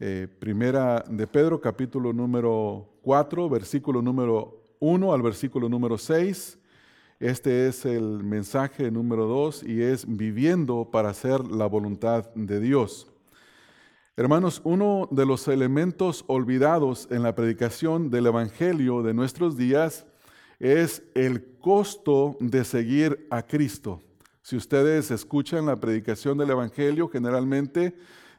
Eh, primera de Pedro, capítulo número 4, versículo número 1 al versículo número 6. Este es el mensaje número 2 y es viviendo para hacer la voluntad de Dios. Hermanos, uno de los elementos olvidados en la predicación del Evangelio de nuestros días es el costo de seguir a Cristo. Si ustedes escuchan la predicación del Evangelio, generalmente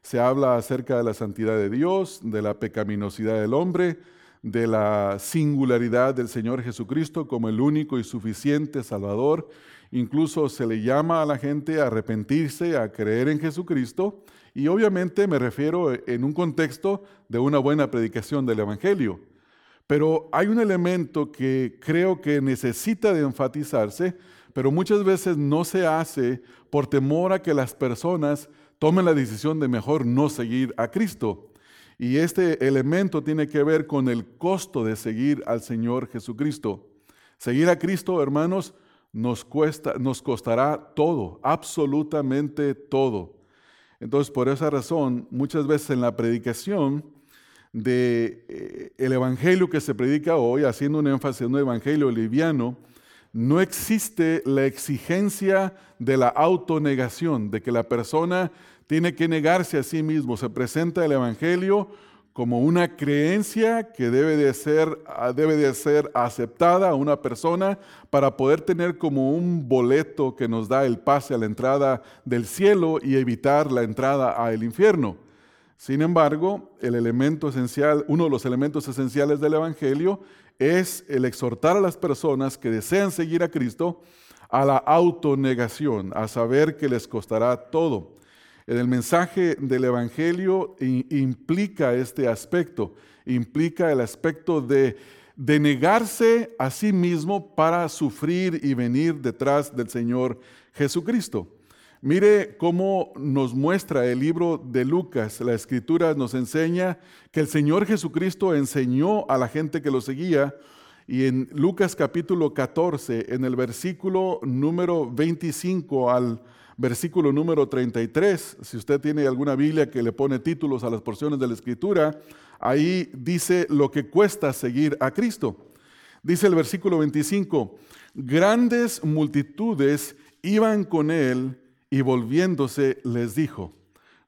se habla acerca de la santidad de Dios, de la pecaminosidad del hombre, de la singularidad del Señor Jesucristo como el único y suficiente Salvador. Incluso se le llama a la gente a arrepentirse, a creer en Jesucristo. Y obviamente me refiero en un contexto de una buena predicación del Evangelio. Pero hay un elemento que creo que necesita de enfatizarse, pero muchas veces no se hace por temor a que las personas tomen la decisión de mejor no seguir a Cristo. Y este elemento tiene que ver con el costo de seguir al Señor Jesucristo. Seguir a Cristo, hermanos, nos, cuesta, nos costará todo, absolutamente todo. Entonces, por esa razón, muchas veces en la predicación de eh, el evangelio que se predica hoy, haciendo un énfasis en un evangelio liviano, no existe la exigencia de la autonegación, de que la persona tiene que negarse a sí mismo. Se presenta el Evangelio como una creencia que debe de ser, debe de ser aceptada a una persona para poder tener como un boleto que nos da el pase a la entrada del cielo y evitar la entrada al infierno. Sin embargo, el elemento esencial, uno de los elementos esenciales del Evangelio es el exhortar a las personas que desean seguir a Cristo a la autonegación, a saber que les costará todo. El mensaje del Evangelio implica este aspecto, implica el aspecto de, de negarse a sí mismo para sufrir y venir detrás del Señor Jesucristo. Mire cómo nos muestra el libro de Lucas. La escritura nos enseña que el Señor Jesucristo enseñó a la gente que lo seguía. Y en Lucas capítulo 14, en el versículo número 25 al versículo número 33, si usted tiene alguna Biblia que le pone títulos a las porciones de la escritura, ahí dice lo que cuesta seguir a Cristo. Dice el versículo 25, grandes multitudes iban con él y volviéndose les dijo.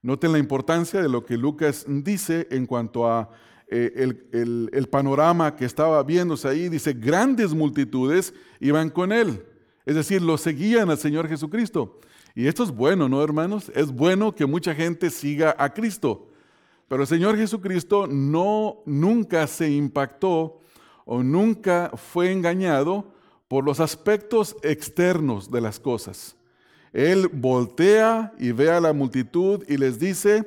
Noten la importancia de lo que Lucas dice en cuanto a eh, el, el, panorama que estaba viéndose ahí. Dice, grandes multitudes iban con él. Es decir, lo seguían al Señor Jesucristo. Y esto es bueno, ¿no, hermanos? Es bueno que mucha gente siga a Cristo. Pero el Señor Jesucristo no nunca se impactó o nunca fue engañado por los aspectos externos de las cosas. Él voltea y ve a la multitud y les dice,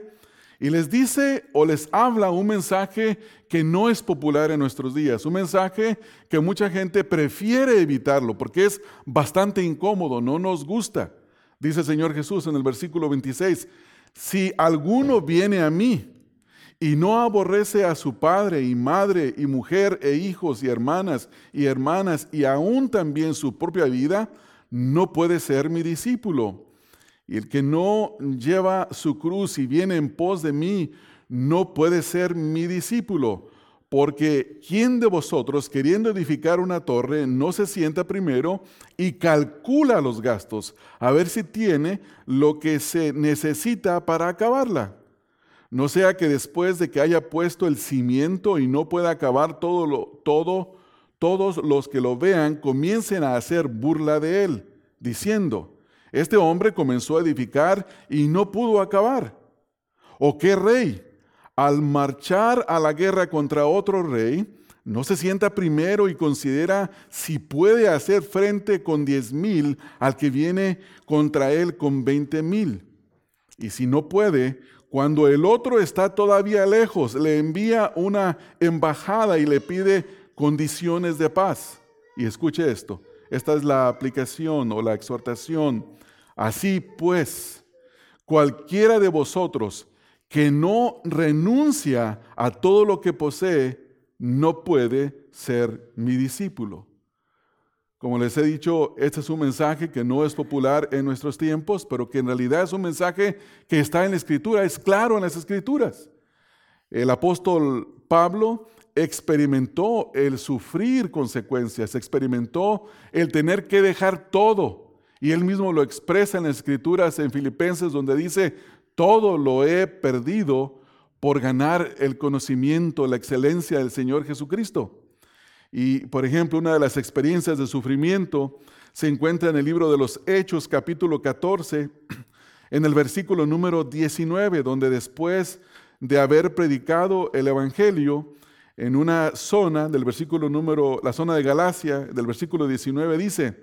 y les dice o les habla un mensaje que no es popular en nuestros días, un mensaje que mucha gente prefiere evitarlo porque es bastante incómodo, no nos gusta. Dice el Señor Jesús en el versículo 26, si alguno viene a mí y no aborrece a su padre y madre y mujer e hijos y hermanas y hermanas y aún también su propia vida, no puede ser mi discípulo. Y el que no lleva su cruz y viene en pos de mí, no puede ser mi discípulo. Porque ¿quién de vosotros, queriendo edificar una torre, no se sienta primero y calcula los gastos, a ver si tiene lo que se necesita para acabarla? No sea que después de que haya puesto el cimiento y no pueda acabar todo, lo, todo todos los que lo vean comiencen a hacer burla de él, diciendo, este hombre comenzó a edificar y no pudo acabar. ¿O qué rey, al marchar a la guerra contra otro rey, no se sienta primero y considera si puede hacer frente con diez mil al que viene contra él con veinte mil? Y si no puede, cuando el otro está todavía lejos, le envía una embajada y le pide condiciones de paz. Y escuche esto, esta es la aplicación o la exhortación. Así pues, cualquiera de vosotros que no renuncia a todo lo que posee, no puede ser mi discípulo. Como les he dicho, este es un mensaje que no es popular en nuestros tiempos, pero que en realidad es un mensaje que está en la escritura, es claro en las escrituras. El apóstol Pablo experimentó el sufrir consecuencias, experimentó el tener que dejar todo. Y él mismo lo expresa en las escrituras en Filipenses donde dice, todo lo he perdido por ganar el conocimiento, la excelencia del Señor Jesucristo. Y, por ejemplo, una de las experiencias de sufrimiento se encuentra en el libro de los Hechos, capítulo 14, en el versículo número 19, donde después de haber predicado el Evangelio, en una zona del versículo número, la zona de Galacia, del versículo 19 dice,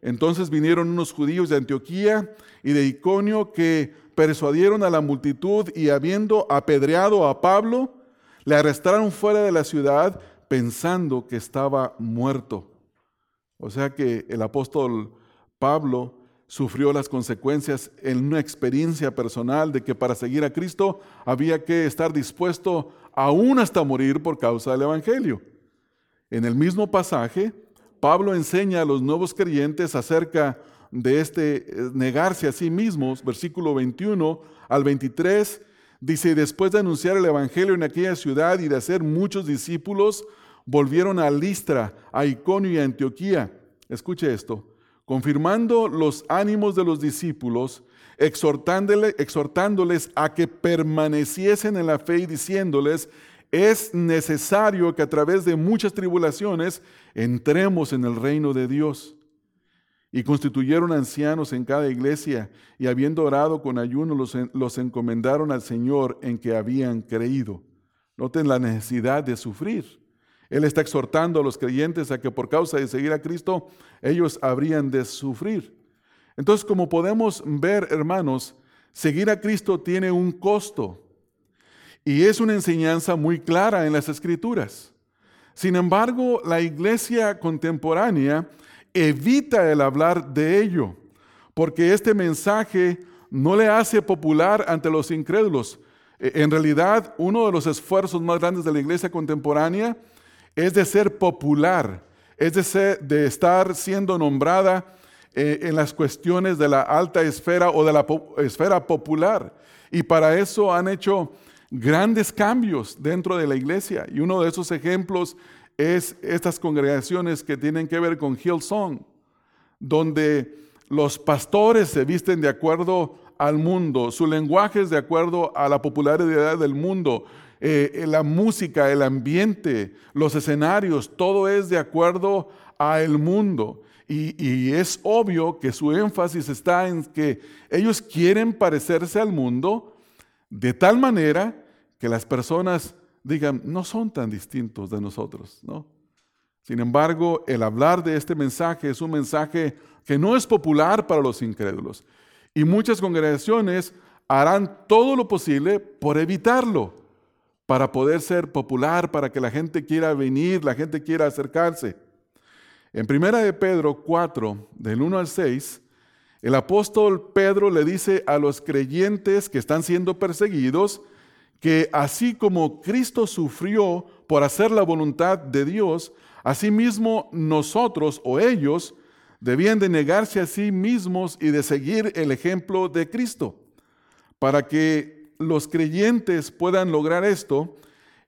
entonces vinieron unos judíos de Antioquía y de Iconio que persuadieron a la multitud y habiendo apedreado a Pablo, le arrestaron fuera de la ciudad pensando que estaba muerto. O sea que el apóstol Pablo sufrió las consecuencias en una experiencia personal de que para seguir a Cristo había que estar dispuesto aún hasta morir por causa del Evangelio. En el mismo pasaje, Pablo enseña a los nuevos creyentes acerca de este eh, negarse a sí mismos, versículo 21 al 23, dice, después de anunciar el Evangelio en aquella ciudad y de hacer muchos discípulos, volvieron a Listra, a Iconio y a Antioquía. Escuche esto, confirmando los ánimos de los discípulos, exhortándoles a que permaneciesen en la fe y diciéndoles, es necesario que a través de muchas tribulaciones entremos en el reino de Dios. Y constituyeron ancianos en cada iglesia y habiendo orado con ayuno los, los encomendaron al Señor en que habían creído. Noten la necesidad de sufrir. Él está exhortando a los creyentes a que por causa de seguir a Cristo ellos habrían de sufrir. Entonces, como podemos ver, hermanos, seguir a Cristo tiene un costo. Y es una enseñanza muy clara en las Escrituras. Sin embargo, la iglesia contemporánea evita el hablar de ello, porque este mensaje no le hace popular ante los incrédulos. E, en realidad, uno de los esfuerzos más grandes de la iglesia contemporánea es de ser popular, es de, de estar siendo nombrada eh, en las cuestiones de la alta esfera o de la esfera popular. Y para eso han hecho grandes cambios dentro de la iglesia. Y uno de esos ejemplos es estas congregaciones que tienen que ver con Hillsong, donde los pastores se visten de acuerdo al mundo, su lenguaje es de acuerdo a la popularidad del mundo, eh, eh, la música, el ambiente, los escenarios, todo es de acuerdo al mundo. Y, es obvio que su énfasis está en que ellos quieren parecerse al mundo de tal manera que las personas digan, no son tan distintos de nosotros, ¿no? Sin embargo, el hablar de este mensaje es un mensaje que no es popular para los incrédulos. Y muchas congregaciones harán todo lo posible por evitarlo, para poder ser popular, para que la gente quiera venir, la gente quiera acercarse. En primera de Pedro 4, del 1 al 6, el apóstol Pedro le dice a los creyentes que están siendo perseguidos, que así como Cristo sufrió por hacer la voluntad de Dios, asimismo nosotros o ellos debían de negarse a sí mismos y de seguir el ejemplo de Cristo. Para que los creyentes puedan lograr esto,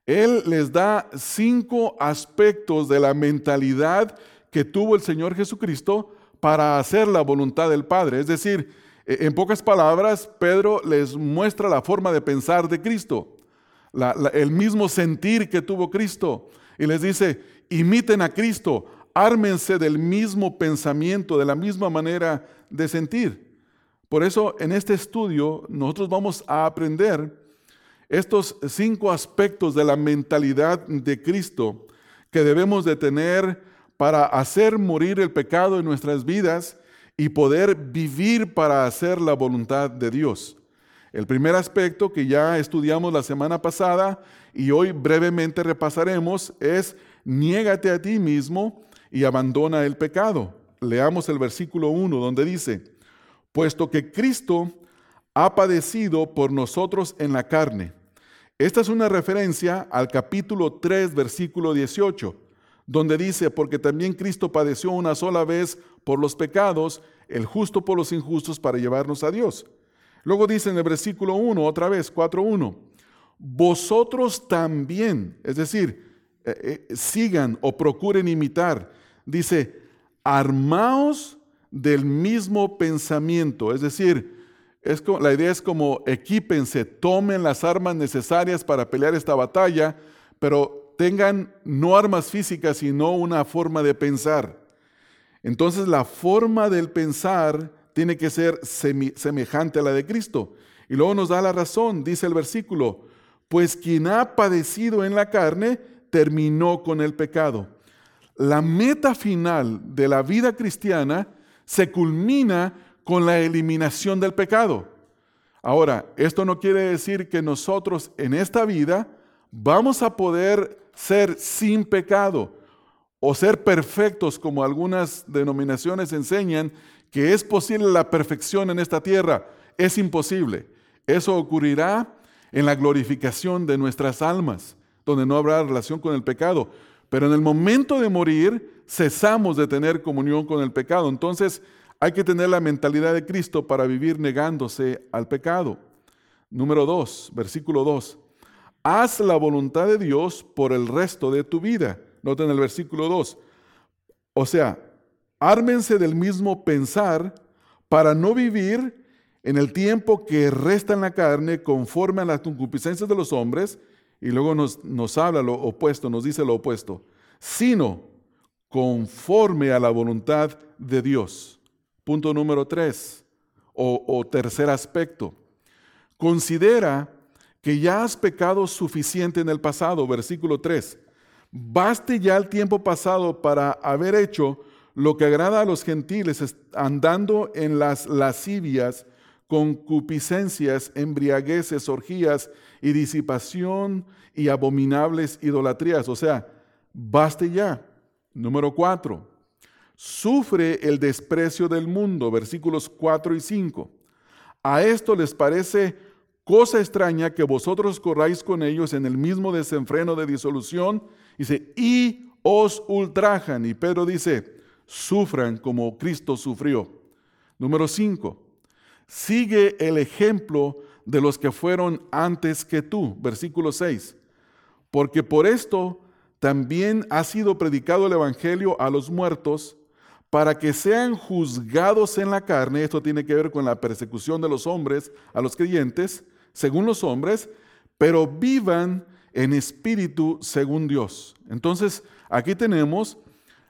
Él les da cinco aspectos de la mentalidad que tuvo el Señor Jesucristo para hacer la voluntad del Padre. Es decir, e, en pocas palabras, Pedro les muestra la forma de pensar de Cristo, el mismo sentir que tuvo Cristo. Y les dice, imiten a Cristo, ármense del mismo pensamiento, de la misma manera de sentir. Por eso en este estudio nosotros vamos a aprender estos cinco aspectos de la mentalidad de Cristo que debemos de tener para hacer morir el pecado en nuestras vidas y poder vivir para hacer la voluntad de Dios. El primer aspecto que ya estudiamos la semana pasada y hoy brevemente repasaremos es niégate a ti mismo y abandona el pecado. Leamos el versículo 1 donde dice, puesto que Cristo ha padecido por nosotros en la carne. Esta es una referencia al capítulo 3, versículo 18, donde dice, porque también Cristo padeció una sola vez por los pecados, el justo por los injustos para llevarnos a Dios. Luego dice en el versículo 1, otra vez, 4.1, vosotros también, es decir, eh, eh, sigan o procuren imitar. Dice, armaos del mismo pensamiento, es decir, es la idea es como equípense, tomen las armas necesarias para pelear esta batalla, pero tengan no armas físicas, sino una forma de pensar. Entonces la forma del pensar tiene que ser semejante a la de Cristo. Y luego nos da la razón, dice el versículo, pues quien ha padecido en la carne terminó con el pecado. La meta final de la vida cristiana se culmina con la eliminación del pecado. Ahora, esto no quiere decir que nosotros en esta vida vamos a poder ser sin pecado o ser perfectos como algunas denominaciones enseñan que es posible la perfección en esta tierra. Es imposible. Eso ocurrirá en la glorificación de nuestras almas, donde no habrá relación con el pecado. Pero en el momento de morir, cesamos de tener comunión con el pecado. Entonces, hay que tener la mentalidad de Cristo para vivir negándose al pecado. Número 2, versículo 2. Haz la voluntad de Dios por el resto de tu vida. Noten el versículo 2. O sea, ármense del mismo pensar para no vivir en el tiempo que resta en la carne conforme a las concupiscencias de los hombres, y luego nos, nos habla lo opuesto, nos dice lo opuesto, sino conforme a la voluntad de Dios. Punto número tres, o, o tercer aspecto. Considera que ya has pecado suficiente en el pasado, versículo 3. Baste ya el tiempo pasado para haber hecho lo que agrada a los gentiles, andando en las lascivias, concupiscencias, embriagueces, orgías y disipación y abominables idolatrías. O sea, baste ya. Número cuatro, sufre el desprecio del mundo, versículos 4 y 5. A esto les parece cosa extraña que vosotros corráis con ellos en el mismo desenfreno de disolución, dice, y os ultrajan. Y Pedro dice, sufran como Cristo sufrió. Número 5. Sigue el ejemplo de los que fueron antes que tú. Versículo 6. Porque por esto también ha sido predicado el Evangelio a los muertos para que sean juzgados en la carne. Esto tiene que ver con la persecución de los hombres a los creyentes, según los hombres, pero vivan en espíritu según Dios. Entonces, aquí tenemos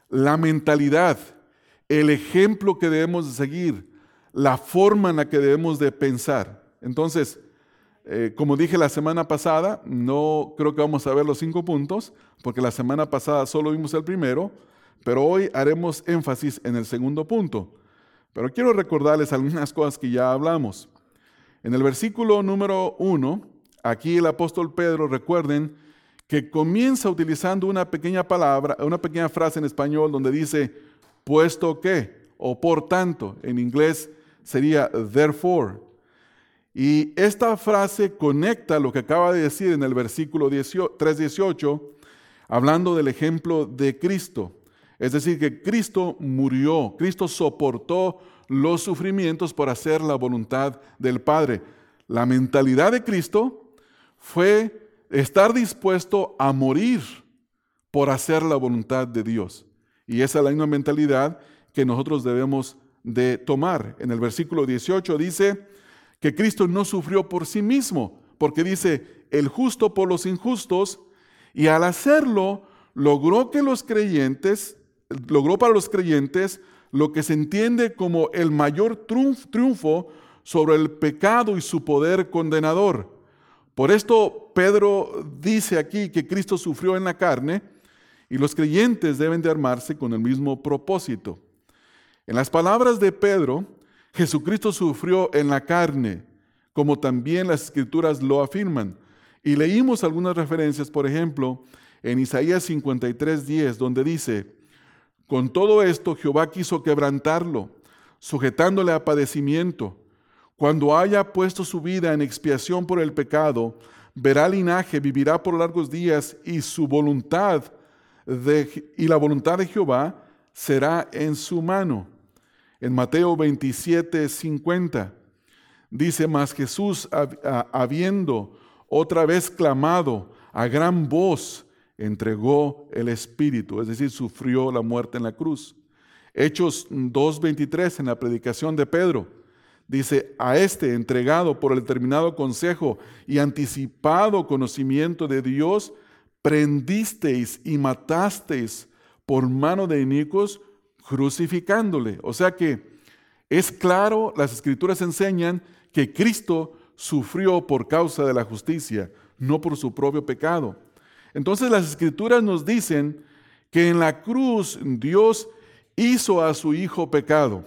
la mentalidad, el ejemplo que debemos de seguir, la forma en la que debemos de pensar. Entonces, eh, como dije la semana pasada, no creo que vamos a ver los cinco puntos, porque la semana pasada solo vimos el primero, pero hoy haremos énfasis en el segundo punto. Pero quiero recordarles algunas cosas que ya hablamos. En el versículo número uno, aquí el apóstol Pedro, recuerden, que comienza utilizando una pequeña palabra, una pequeña frase en español donde dice, puesto que, o por tanto, en inglés sería therefore. Y esta frase conecta lo que acaba de decir en el versículo 3.18, hablando del ejemplo de Cristo. Es decir, que Cristo murió, Cristo soportó los sufrimientos por hacer la voluntad del Padre. La mentalidad de Cristo fue estar dispuesto a morir por hacer la voluntad de Dios. Y esa es la misma mentalidad que nosotros debemos de tomar. En el versículo 18 dice que Cristo no sufrió por sí mismo, porque dice, el justo por los injustos, y al hacerlo logró que los creyentes, logró para los creyentes lo que se entiende como el mayor triunfo sobre el pecado y su poder condenador. Por esto Pedro dice aquí que Cristo sufrió en la carne y los creyentes deben de armarse con el mismo propósito. En las palabras de Pedro, Jesucristo sufrió en la carne, como también las escrituras lo afirman. Y leímos algunas referencias, por ejemplo, en Isaías 53:10, donde dice, con todo esto Jehová quiso quebrantarlo, sujetándole a padecimiento cuando haya puesto su vida en expiación por el pecado, verá linaje, vivirá por largos días y su voluntad y la voluntad de Jehová será en su mano. En Mateo 27, 50 dice, más Jesús habiendo otra vez clamado a gran voz, entregó el Espíritu, es decir, sufrió la muerte en la cruz. Hechos 2.23 en la predicación de Pedro. Dice, a este entregado por el determinado consejo y anticipado conocimiento de Dios, prendisteis y matasteis por mano de inicuos, crucificándole. O sea que es claro, las escrituras enseñan que Cristo sufrió por causa de la justicia, no por su propio pecado. Entonces las escrituras nos dicen que en la cruz Dios hizo a su Hijo pecado,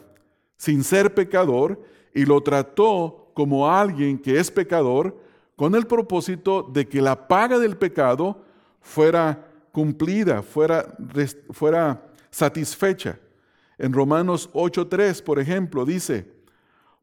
sin ser pecador, y lo trató como alguien que es pecador, con el propósito de que la paga del pecado fuera cumplida, fuera, fuera satisfecha. En Romanos 8.3, por ejemplo, dice,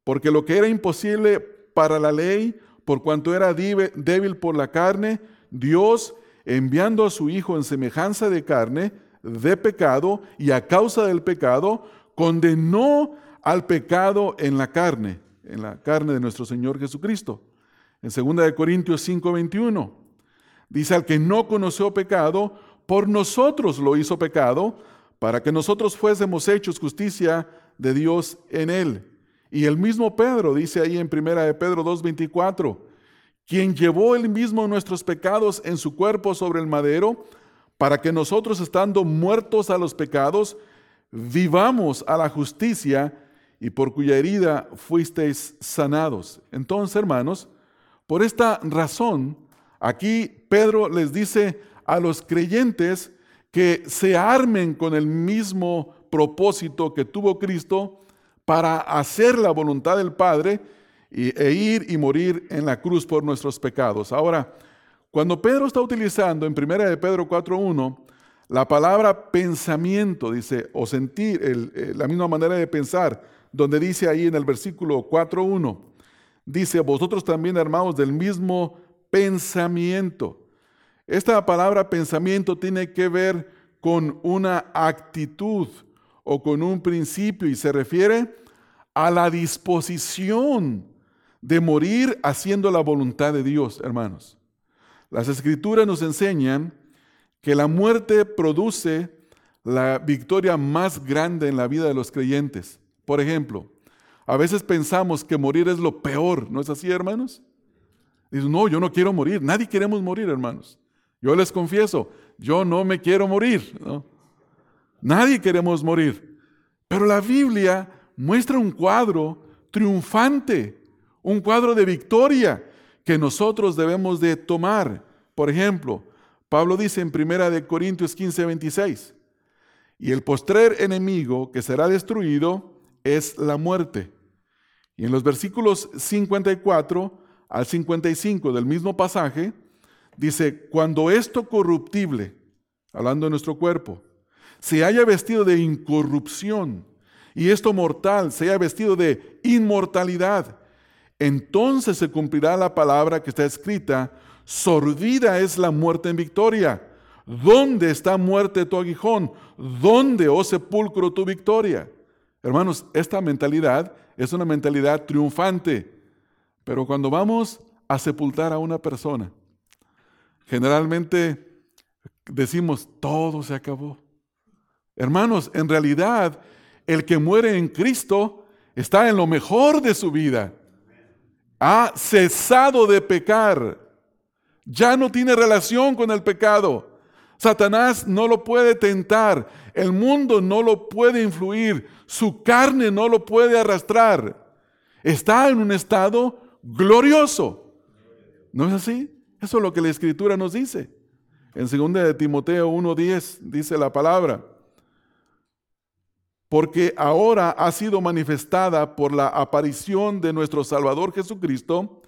porque lo que era imposible para la ley, por cuanto era débil por la carne, Dios, enviando a su Hijo en semejanza de carne, de pecado, y a causa del pecado, condenó al pecado en la carne, en la carne de nuestro Señor Jesucristo. En 2 Corintios 5:21 dice, al que no conoció pecado, por nosotros lo hizo pecado, para que nosotros fuésemos hechos justicia de Dios en él. Y el mismo Pedro dice ahí en primera de Pedro 2:24, quien llevó él mismo nuestros pecados en su cuerpo sobre el madero, para que nosotros estando muertos a los pecados, vivamos a la justicia y por cuya herida fuisteis sanados. Entonces, hermanos, por esta razón, aquí Pedro les dice a los creyentes que se armen con el mismo propósito que tuvo Cristo para hacer la voluntad del Padre e ir y morir en la cruz por nuestros pecados. Ahora, cuando Pedro está utilizando en 1 de Pedro 4.1 la palabra pensamiento, dice, o sentir, eh, la misma manera de pensar, donde dice ahí en el versículo 4.1, dice, vosotros también hermanos del mismo pensamiento. Esta palabra pensamiento tiene que ver con una actitud o con un principio y se refiere a la disposición de morir haciendo la voluntad de Dios, hermanos. Las escrituras nos enseñan que la muerte produce la victoria más grande en la vida de los creyentes. Por ejemplo, a veces pensamos que morir es lo peor, ¿no es así, hermanos? Dicen, no, yo no quiero morir, nadie queremos morir, hermanos. Yo les confieso, yo no me quiero morir. Nadie queremos morir. Pero la Biblia muestra un cuadro triunfante, un cuadro de victoria que nosotros debemos de tomar. Por ejemplo, Pablo dice en 1 Corintios 15, 26, y el postrer enemigo que será destruido es la muerte. Y en los versículos 54 al 55 del mismo pasaje, Dice, cuando esto corruptible, hablando de nuestro cuerpo, se haya vestido de incorrupción y esto mortal se haya vestido de inmortalidad, entonces se cumplirá la palabra que está escrita, sordida es la muerte en victoria. ¿Dónde está muerte tu aguijón? ¿Dónde, oh sepulcro, tu victoria? Hermanos, esta mentalidad es una mentalidad triunfante, pero cuando vamos a sepultar a una persona, Generalmente decimos, todo se acabó. Hermanos, en realidad, el que muere en Cristo está en lo mejor de su vida. Ha cesado de pecar. Ya no tiene relación con el pecado. Satanás no lo puede tentar. El mundo no lo puede influir. Su carne no lo puede arrastrar. Está en un estado glorioso. ¿No es así? Eso es lo que la escritura nos dice. En 2 de Timoteo 1:10 dice la palabra, porque ahora ha sido manifestada por la aparición de nuestro Salvador Jesucristo,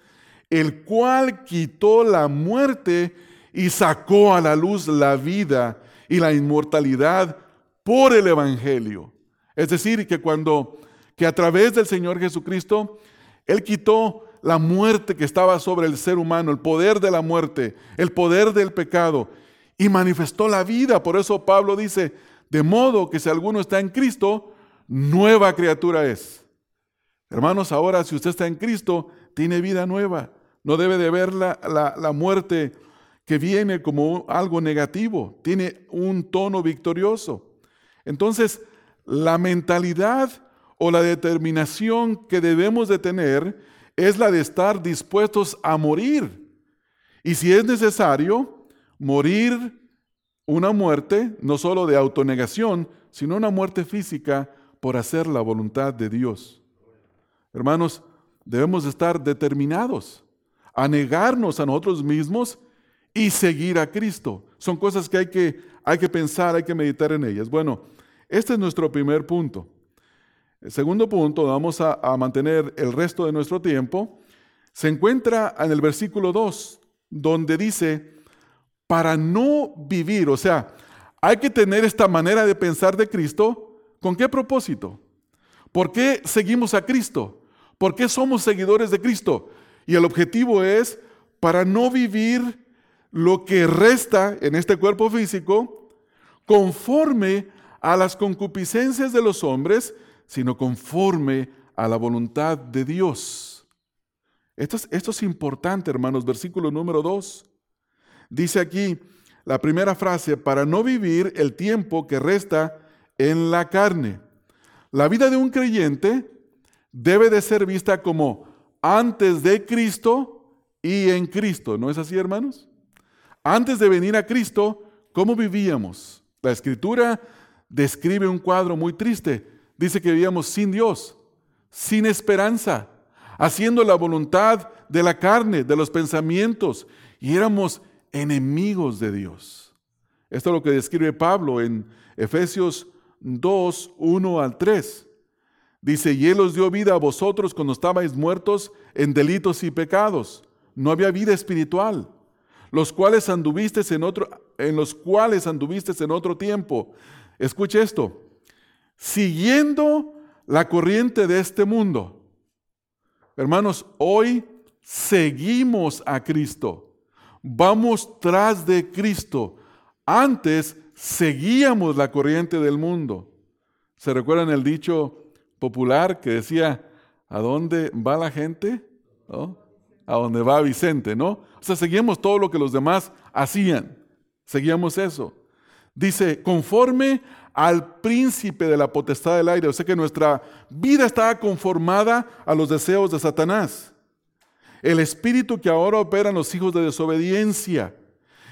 el cual quitó la muerte y sacó a la luz la vida y la inmortalidad por el Evangelio. Es decir, que cuando, que a través del Señor Jesucristo, Él quitó la muerte que estaba sobre el ser humano, el poder de la muerte, el poder del pecado, y manifestó la vida. Por eso Pablo dice, de modo que si alguno está en Cristo, nueva criatura es. Hermanos, ahora si usted está en Cristo, tiene vida nueva. No debe de ver la, la muerte que viene como algo negativo, tiene un tono victorioso. Entonces, la mentalidad o la determinación que debemos de tener es la de estar dispuestos a morir. Y si es necesario, morir una muerte, no solo de autonegación, sino una muerte física por hacer la voluntad de Dios. Hermanos, debemos estar determinados a negarnos a nosotros mismos y seguir a Cristo. Son cosas que hay que, hay que pensar, hay que meditar en ellas. Bueno, este es nuestro primer punto. El segundo punto, vamos a, a mantener el resto de nuestro tiempo, se encuentra en el versículo 2, donde dice, para no vivir, o sea, hay que tener esta manera de pensar de Cristo, ¿con qué propósito? ¿Por qué seguimos a Cristo? ¿Por qué somos seguidores de Cristo? Y el objetivo es para no vivir lo que resta en este cuerpo físico conforme a las concupiscencias de los hombres, sino conforme a la voluntad de Dios. Esto es, importante, hermanos. Versículo número 2. Dice aquí la primera frase, para no vivir el tiempo que resta en la carne. La vida de un creyente debe de ser vista como antes de Cristo y en Cristo. ¿No es así, hermanos? Antes de venir a Cristo, ¿cómo vivíamos? La escritura describe un cuadro muy triste. Dice que vivíamos sin Dios, sin esperanza, haciendo la voluntad de la carne, de los pensamientos, y éramos enemigos de Dios. Esto es lo que describe Pablo en Efesios 2, 1 al 3. Dice, y Él os dio vida a vosotros cuando estabais muertos en delitos y pecados. No había vida espiritual los cuales anduviste en otro, en los cuales anduviste en otro tiempo. Escuche esto, siguiendo la corriente de este mundo. Hermanos, hoy seguimos a Cristo. Vamos tras de Cristo. Antes seguíamos la corriente del mundo. ¿Se recuerdan el dicho popular que decía, ¿a dónde va la gente? A dónde va Vicente, ¿no? O sea, seguíamos todo lo que los demás hacían. Seguíamos eso. Dice, conforme al príncipe de la potestad del aire. O sea que nuestra vida estaba conformada a los deseos de Satanás. El espíritu que ahora opera en los hijos de desobediencia,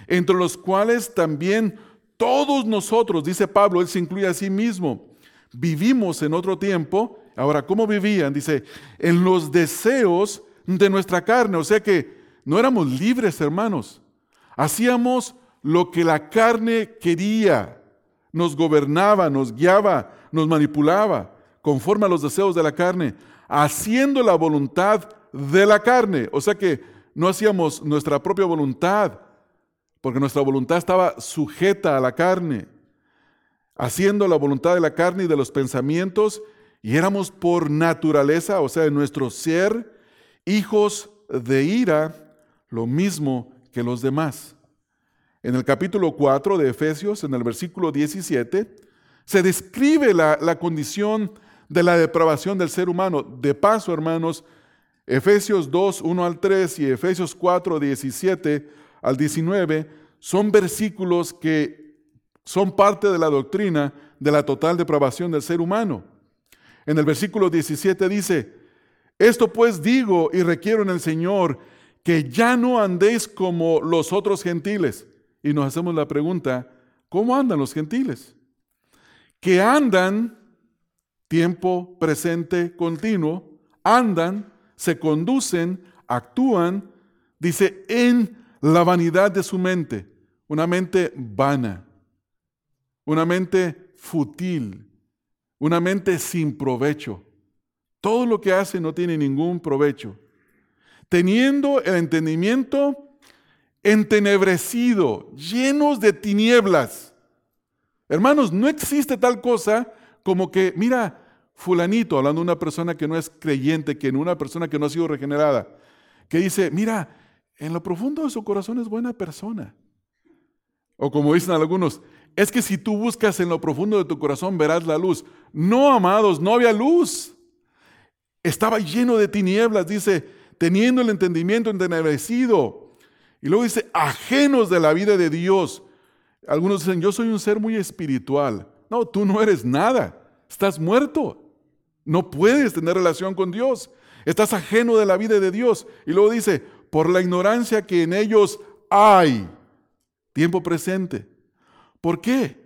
entre los cuales también todos nosotros, dice Pablo, él se incluye a sí mismo, vivimos en otro tiempo. Ahora, ¿cómo vivían? Dice, en los deseos de nuestra carne. O sea que no éramos libres, hermanos. Hacíamos lo que la carne quería. Nos gobernaba, nos guiaba, nos manipulaba conforme a los deseos de la carne, haciendo la voluntad de la carne. O sea que no hacíamos nuestra propia voluntad, porque nuestra voluntad estaba sujeta a la carne, haciendo la voluntad de la carne y de los pensamientos, y éramos por naturaleza, o sea, en nuestro ser, hijos de ira lo mismo que los demás. En el capítulo 4 de Efesios, en el versículo 17, se describe la, condición de la depravación del ser humano. De paso, hermanos, Efesios 2, 1 al 3 y Efesios 4, 17 al 19 son versículos que son parte de la doctrina de la total depravación del ser humano. En el versículo 17 dice, esto pues digo y requiero en el Señor que ya no andéis como los otros gentiles. Y nos hacemos la pregunta, ¿cómo andan los gentiles? Que andan, tiempo presente continuo, andan, se conducen, actúan, dice, en la vanidad de su mente, una mente vana, una mente fútil, una mente sin provecho. Todo lo que hace no tiene ningún provecho teniendo el entendimiento entenebrecido, llenos de tinieblas. Hermanos, no existe tal cosa como que, mira, fulanito, hablando de una persona que no es creyente, que en una persona que no ha sido regenerada, que dice, mira, en lo profundo de su corazón es buena persona. O como dicen algunos, es que si tú buscas en lo profundo de tu corazón verás la luz. No, amados, no había luz. Estaba lleno de tinieblas, dice, teniendo el entendimiento entenebrecido. Y luego dice, ajenos de la vida de Dios. Algunos dicen, yo soy un ser muy espiritual. No, tú no eres nada. Estás muerto. No puedes tener relación con Dios. Estás ajeno de la vida de Dios. Y luego dice, por la ignorancia que en ellos hay. Tiempo presente. ¿Por qué?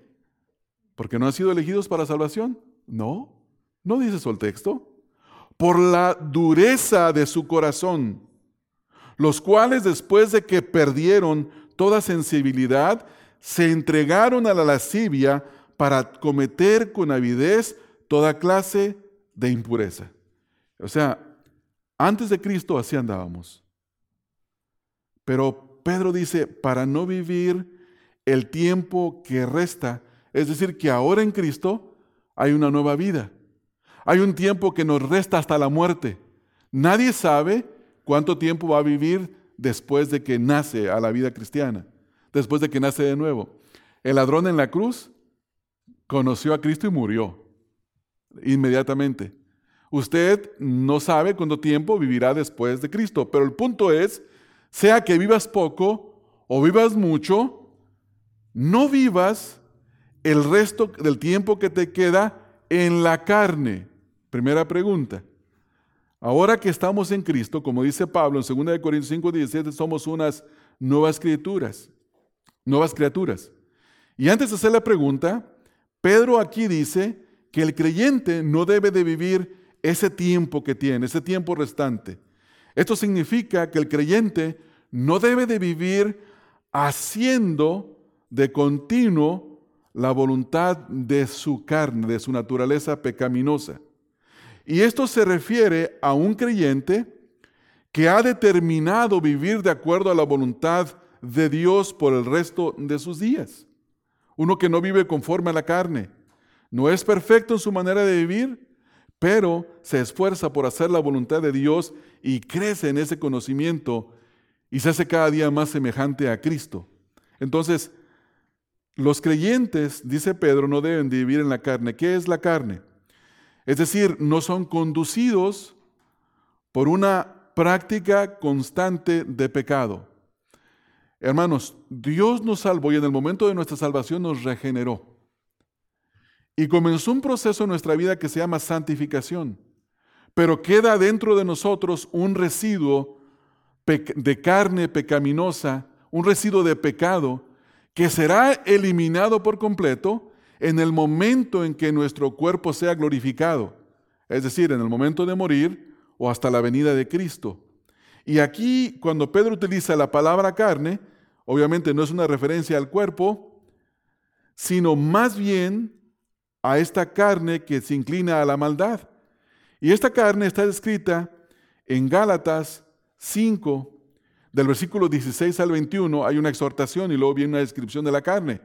¿Porque no han sido elegidos para salvación? No, no dice eso el texto. Por la dureza de su corazón, los cuales después de que perdieron toda sensibilidad, se entregaron a la lascivia para cometer con avidez toda clase de impureza. O sea, antes de Cristo así andábamos. Pero Pedro dice, para no vivir el tiempo que resta, es decir, que ahora en Cristo hay una nueva vida. Hay un tiempo que nos resta hasta la muerte. Nadie sabe cuánto tiempo va a vivir después de que nace a la vida cristiana, después de que nace de nuevo. El ladrón en la cruz conoció a Cristo y murió inmediatamente. Usted no sabe cuánto tiempo vivirá después de Cristo, pero el punto es, sea que vivas poco o vivas mucho, no vivas el resto del tiempo que te queda en la carne. Primera pregunta. Ahora que estamos en Cristo, como dice Pablo en 2 Corintios 5, 17, somos unas nuevas criaturas, nuevas criaturas. Y antes de hacer la pregunta, Pedro aquí dice que el creyente no debe de vivir ese tiempo que tiene, ese tiempo restante. Esto significa que el creyente no debe de vivir haciendo de continuo la voluntad de su carne, de su naturaleza pecaminosa. Y esto se refiere a un creyente que ha determinado vivir de acuerdo a la voluntad de Dios por el resto de sus días. Uno que no vive conforme a la carne. No es perfecto en su manera de vivir, pero se esfuerza por hacer la voluntad de Dios y crece en ese conocimiento y se hace cada día más semejante a Cristo. Entonces, los creyentes, dice Pedro, no deben vivir en la carne. ¿Qué es la carne? Es decir, no son conducidos por una práctica constante de pecado. Hermanos, Dios nos salvó y en el momento de nuestra salvación nos regeneró. Y comenzó un proceso en nuestra vida que se llama santificación. Pero queda dentro de nosotros un residuo de carne pecaminosa, un residuo de pecado que será eliminado por completo en el momento en que nuestro cuerpo sea glorificado, es decir, en el momento de morir o hasta la venida de Cristo. Y aquí, cuando Pedro utiliza la palabra carne, obviamente no es una referencia al cuerpo, sino más bien a esta carne que se inclina a la maldad. Y esta carne está descrita en Gálatas 5, del versículo 16 al 21 hay una exhortación y luego viene una descripción de la carne.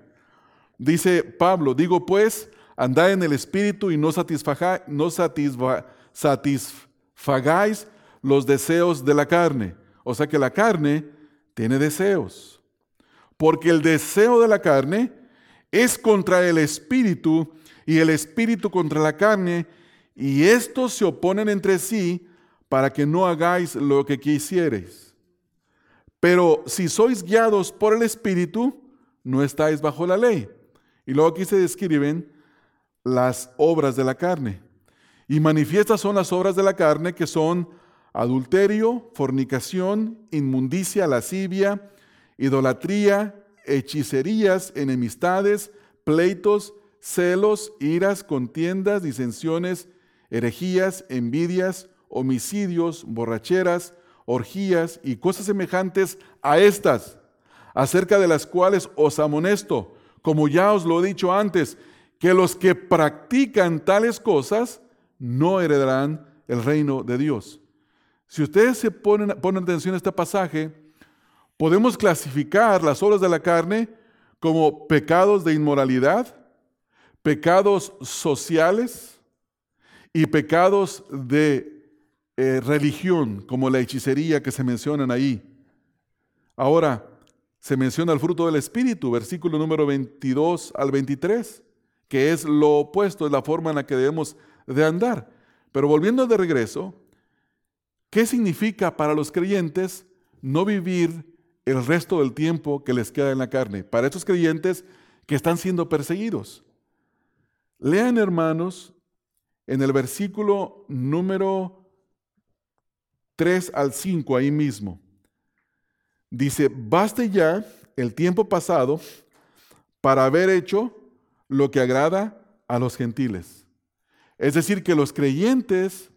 Dice Pablo, digo pues, andad en el espíritu y no, no satisfagáis los deseos de la carne. O sea que la carne tiene deseos. Porque el deseo de la carne es contra el espíritu y el espíritu contra la carne, y estos se oponen entre sí para que no hagáis lo que quisiereis. Pero si sois guiados por el Espíritu, no estáis bajo la ley. Y luego aquí se describen las obras de la carne. Y manifiestas son las obras de la carne que son adulterio, fornicación, inmundicia, lascivia, idolatría, hechicerías, enemistades, pleitos, celos, iras, contiendas, disensiones, herejías, envidias, homicidios, borracheras, orgías y cosas semejantes a estas, acerca de las cuales os amonesto, como ya os lo he dicho antes, que los que practican tales cosas no heredarán el reino de Dios. Si ustedes se ponen, ponen atención a este pasaje, podemos clasificar las obras de la carne como pecados de inmoralidad, pecados sociales y pecados de eh, religión, como la hechicería que se mencionan ahí. Ahora, se menciona el fruto del Espíritu, versículo número 22 al 23, que es lo opuesto, es la forma en la que debemos de andar. Pero volviendo de regreso, ¿qué significa para los creyentes no vivir el resto del tiempo que les queda en la carne? Para estos creyentes que están siendo perseguidos. Lean, hermanos, en el versículo número 3 al 5, ahí mismo. Dice, baste ya el tiempo pasado para haber hecho lo que agrada a los gentiles. Es decir, que los creyentes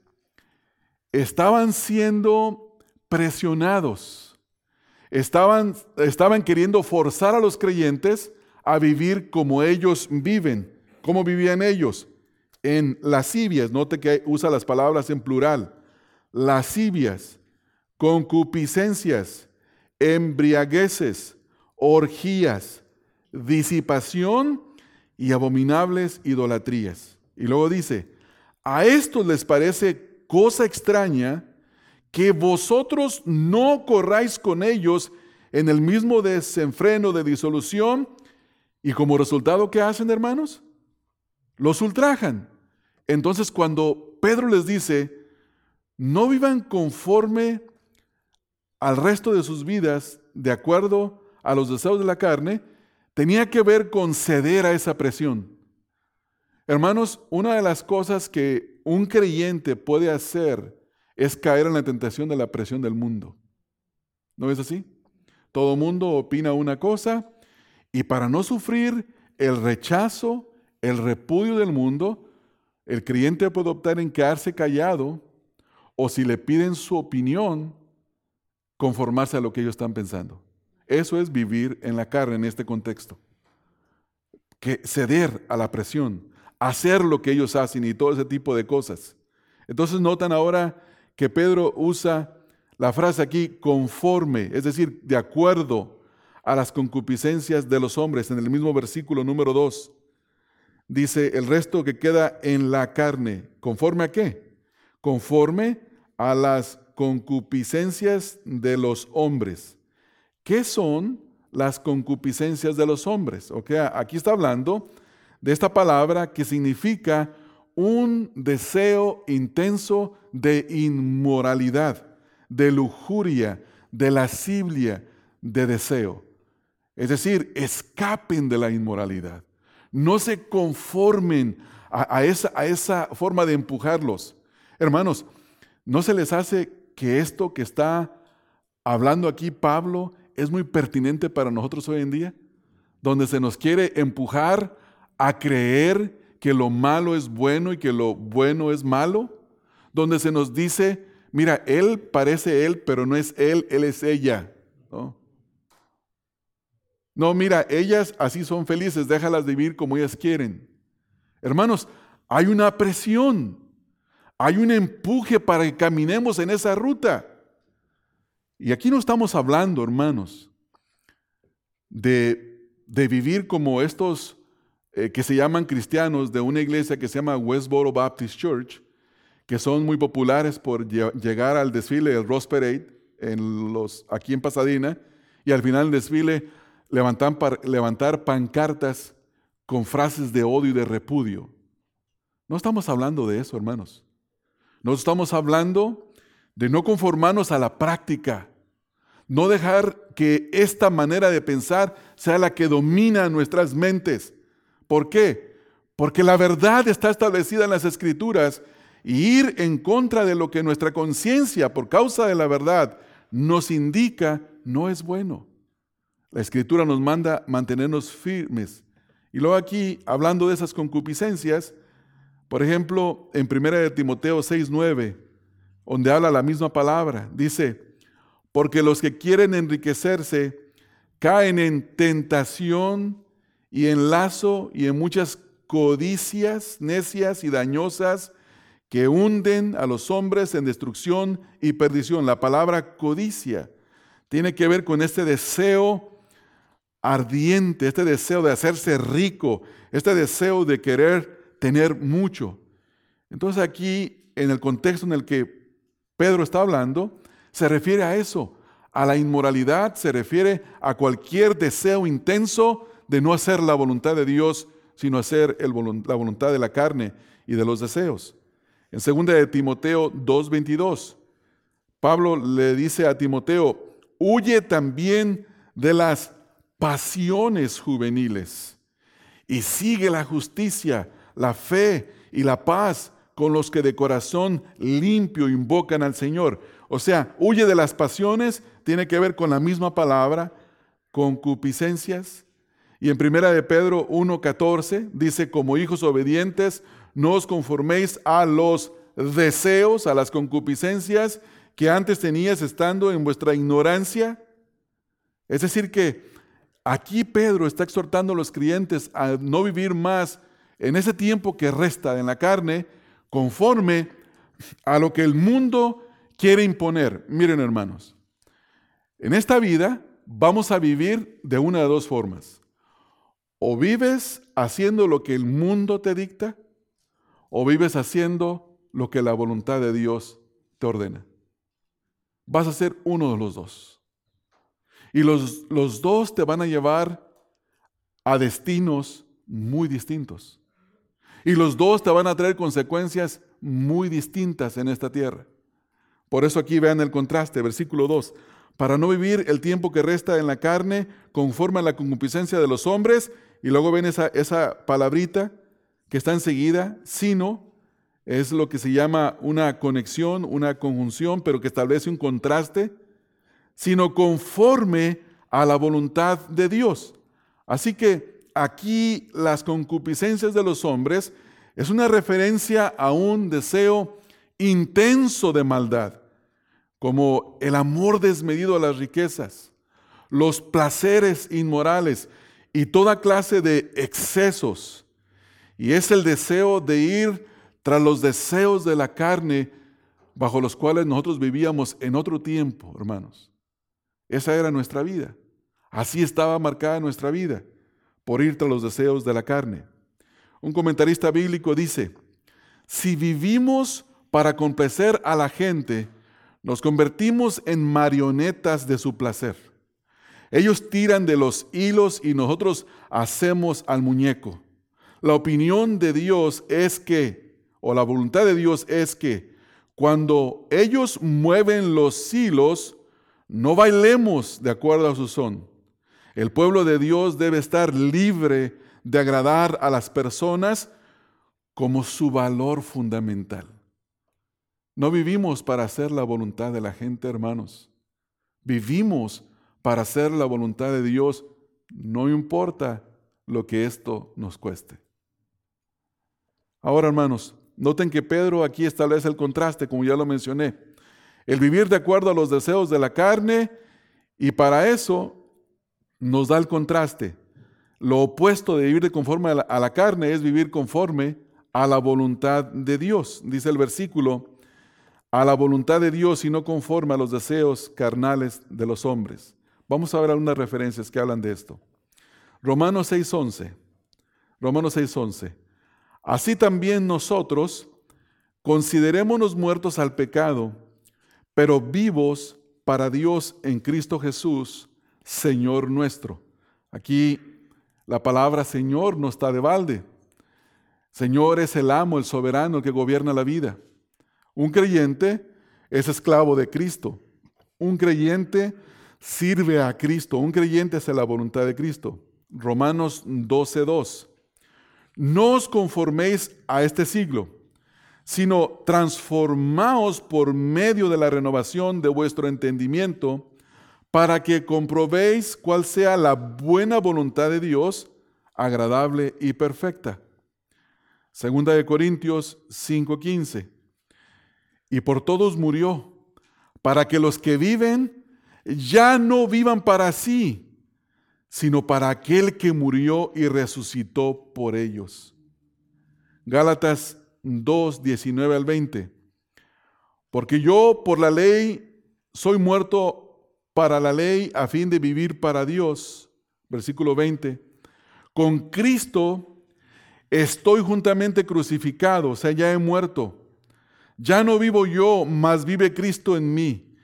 estaban siendo presionados, estaban, estaban queriendo forzar a los creyentes a vivir como ellos viven. ¿Cómo vivían ellos? En lascivias, note que usa las palabras en plural, lascivias, concupiscencias, embriagueces, orgías, disipación y abominables idolatrías. Y luego dice, a estos les parece cosa extraña que vosotros no corráis con ellos en el mismo desenfreno de disolución y como resultado, ¿qué hacen hermanos? Los ultrajan. Entonces cuando Pedro les dice, no vivan conforme al resto de sus vidas de acuerdo a los deseos de la carne, tenía que ver con ceder a esa presión. Hermanos, una de las cosas que un creyente puede hacer es caer en la tentación de la presión del mundo. ¿No es así? Todo mundo opina una cosa y para no sufrir el rechazo, el repudio del mundo, el creyente puede optar en quedarse callado o si le piden su opinión, conformarse a lo que ellos están pensando. Eso es vivir en la carne en este contexto. Que ceder a la presión, hacer lo que ellos hacen y todo ese tipo de cosas. Entonces notan ahora que Pedro usa la frase aquí conforme, es decir, de acuerdo a las concupiscencias de los hombres, en el mismo versículo número 2. Dice, el resto que queda en la carne, ¿conforme a qué? Conforme a las concupiscencias de los hombres. ¿Qué son las concupiscencias de los hombres? Okay, aquí está hablando de esta palabra que significa un deseo intenso de inmoralidad, de lujuria, de lascivia, de deseo. Es decir, escapen de la inmoralidad. No se conformen a, esa, esa forma de empujarlos. Hermanos, ¿no se les hace que esto que está hablando aquí Pablo es muy pertinente para nosotros hoy en día? Donde se nos quiere empujar a creer que lo malo es bueno y que lo bueno es malo. Donde se nos dice, mira, él parece él, pero no es él, él es ella. ¿no? No, mira, ellas así son felices, déjalas vivir como ellas quieren. Hermanos, hay una presión, hay un empuje para que caminemos en esa ruta. Y aquí no estamos hablando, hermanos, de, vivir como estos eh, que se llaman cristianos de una iglesia que se llama Westboro Baptist Church, que son muy populares por llegar al desfile del Ross Parade aquí en Pasadena, y al final del desfile levantar, levantar pancartas con frases de odio y de repudio. No estamos hablando de eso, hermanos. No estamos hablando de no conformarnos a la práctica, no dejar que esta manera de pensar sea la que domina nuestras mentes. ¿Por qué? Porque la verdad está establecida en las escrituras y ir en contra de lo que nuestra conciencia, por causa de la verdad, nos indica, no es bueno. La escritura nos manda mantenernos firmes. Y luego aquí, hablando de esas concupiscencias, por ejemplo, en 1 de Timoteo 6:9, donde habla la misma palabra, dice, porque los que quieren enriquecerse caen en tentación y en lazo y en muchas codicias necias y dañosas que hunden a los hombres en destrucción y perdición. La palabra codicia tiene que ver con este deseo ardiente, este deseo de hacerse rico, este deseo de querer tener mucho. Entonces aquí, en el contexto en el que Pedro está hablando, se refiere a eso, a la inmoralidad, se refiere a cualquier deseo intenso de no hacer la voluntad de Dios, sino hacer la voluntad de la carne y de los deseos. En 2 de Timoteo 2:22, Pablo le dice a Timoteo, huye también de las pasiones juveniles y sigue la justicia, la fe y la paz con los que de corazón limpio invocan al Señor. O sea, huye de las pasiones, tiene que ver con la misma palabra, concupiscencias. Y en primera de Pedro 1:14 dice, como hijos obedientes, no os conforméis a los deseos, a las concupiscencias que antes tenías estando en vuestra ignorancia. Es decir, que aquí Pedro está exhortando a los creyentes a no vivir más en ese tiempo que resta en la carne, conforme a lo que el mundo quiere imponer. Miren hermanos, en esta vida vamos a vivir de una de dos formas. O vives haciendo lo que el mundo te dicta, o vives haciendo lo que la voluntad de Dios te ordena. Vas a ser uno de los dos. Y los, los dos te van a llevar a destinos muy distintos. Y los dos te van a traer consecuencias muy distintas en esta tierra. Por eso aquí vean el contraste, versículo 2. Para no vivir el tiempo que resta en la carne conforme a la concupiscencia de los hombres, y luego ven esa, esa palabrita que está enseguida, sino es lo que se llama una conexión, una conjunción, pero que establece un contraste, sino conforme a la voluntad de Dios. Así que aquí las concupiscencias de los hombres es una referencia a un deseo intenso de maldad, como el amor desmedido a las riquezas, los placeres inmorales y toda clase de excesos. Y es el deseo de ir tras los deseos de la carne bajo los cuales nosotros vivíamos en otro tiempo, hermanos. Esa era nuestra vida. Así estaba marcada nuestra vida, por ir tras los deseos de la carne. Un comentarista bíblico dice, si vivimos para complacer a la gente, nos convertimos en marionetas de su placer. Ellos tiran de los hilos y nosotros hacemos al muñeco. La opinión de Dios es que, o la voluntad de Dios es que, cuando ellos mueven los hilos, no bailemos de acuerdo a su son. El pueblo de Dios debe estar libre de agradar a las personas como su valor fundamental. No vivimos para hacer la voluntad de la gente, hermanos. Vivimos para hacer la voluntad de Dios, no importa lo que esto nos cueste. Ahora, hermanos, noten que Pedro aquí establece el contraste, como ya lo mencioné. El vivir de acuerdo a los deseos de la carne y para eso nos da el contraste. Lo opuesto de vivir de conforme a la, carne es vivir conforme a la voluntad de Dios. Dice el versículo, a la voluntad de Dios y no conforme a los deseos carnales de los hombres. Vamos a ver algunas referencias que hablan de esto. Romanos 6:11. Romanos 6:11. Así también nosotros considerémonos muertos al pecado, pero vivos para Dios en Cristo Jesús, Señor nuestro. Aquí la palabra Señor no está de balde. Señor es el amo, el soberano, el que gobierna la vida. Un creyente es esclavo de Cristo. Un creyente sirve a Cristo. Un creyente hace la voluntad de Cristo. Romanos 12:2. No os conforméis a este siglo, sino transformaos por medio de la renovación de vuestro entendimiento para que comprobéis cuál sea la buena voluntad de Dios, agradable y perfecta. Segunda de Corintios 5:15. Y por todos murió, para que los que viven ya no vivan para sí, sino para aquel que murió y resucitó por ellos. Gálatas 2, 19 al 20. Porque yo por la ley soy muerto para la ley a fin de vivir para Dios. Versículo 20. Con Cristo estoy juntamente crucificado, o sea, ya he muerto. Ya no vivo yo, mas vive Cristo en mí.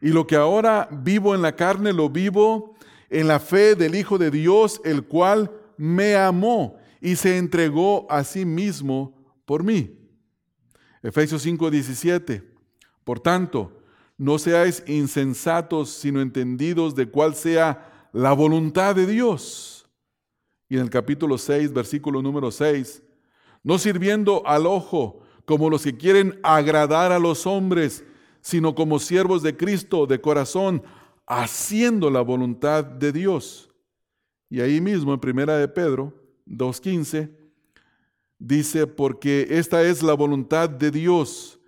Y lo que ahora vivo en la carne, lo vivo en la fe del Hijo de Dios, el cual me amó y se entregó a sí mismo por mí. Efesios 5:17. Por tanto, no seáis insensatos, sino entendidos de cuál sea la voluntad de Dios. Y en el capítulo 6, versículo número 6, no sirviendo al ojo como los que quieren agradar a los hombres, sino como siervos de Cristo de corazón, haciendo la voluntad de Dios. Y ahí mismo en Primera de Pedro 2.15 dice, porque esta es la voluntad de Dios,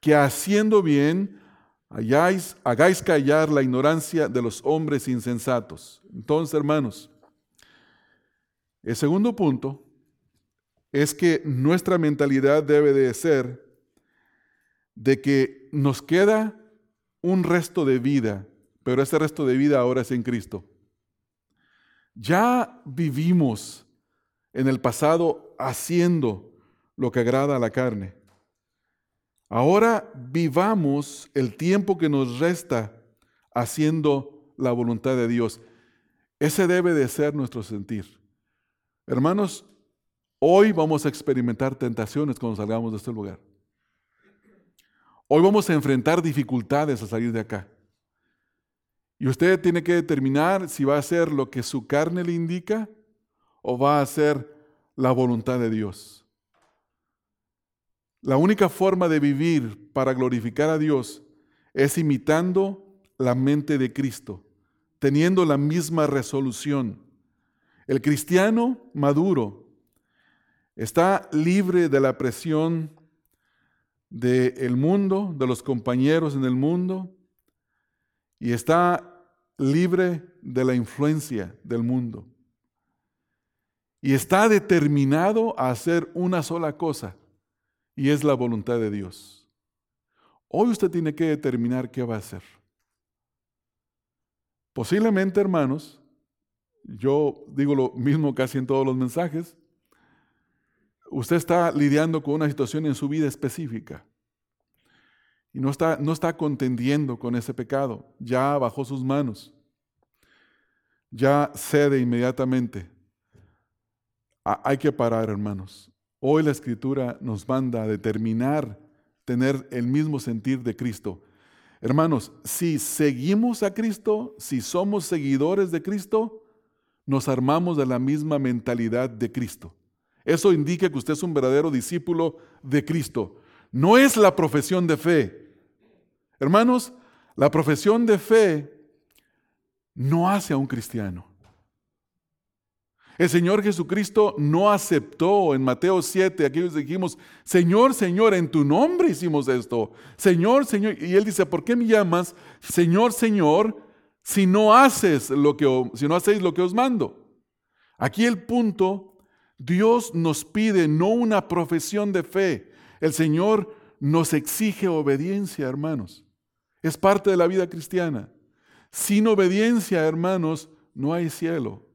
que haciendo bien hagáis, hagáis callar la ignorancia de los hombres insensatos. Entonces, hermanos, el segundo punto es que nuestra mentalidad debe de ser de que nos queda un resto de vida, pero ese resto de vida ahora es en Cristo. Ya vivimos en el pasado haciendo lo que agrada a la carne. Ahora vivamos el tiempo que nos resta haciendo la voluntad de Dios. Ese debe de ser nuestro sentir. Hermanos, hoy vamos a experimentar tentaciones cuando salgamos de este lugar. Hoy vamos a enfrentar dificultades a salir de acá. Y usted tiene que determinar si va a hacer lo que su carne le indica o va a hacer la voluntad de Dios. La única forma de vivir para glorificar a Dios es imitando la mente de Cristo, teniendo la misma resolución. El cristiano maduro está libre de la presión del mundo, de los compañeros en el mundo, y está libre de la influencia del mundo. Y está determinado a hacer una sola cosa, y es la voluntad de Dios. Hoy usted tiene que determinar qué va a hacer. Posiblemente, hermanos, yo digo lo mismo casi en todos los mensajes, usted está lidiando con una situación en su vida específica y no está, no está contendiendo con ese pecado, ya bajó sus manos, ya cede inmediatamente. Hay que parar, hermanos. Hoy la escritura nos manda a determinar tener el mismo sentir de Cristo. Hermanos, si seguimos a Cristo, si somos seguidores de Cristo, nos armamos de la misma mentalidad de Cristo. Eso indica que usted es un verdadero discípulo de Cristo. No es la profesión de fe. Hermanos, la profesión de fe no hace a un cristiano. El Señor Jesucristo no aceptó en Mateo 7, aquellos dijimos, Señor, Señor, en tu nombre hicimos esto. Señor, Señor. Y Él dice, ¿por qué me llamas Señor, Señor, si no haces lo que, si no hacéis lo que os mando? Aquí el punto, Dios nos pide no una profesión de fe. El Señor nos exige obediencia, hermanos. Es parte de la vida cristiana. Sin obediencia, hermanos, no hay cielo.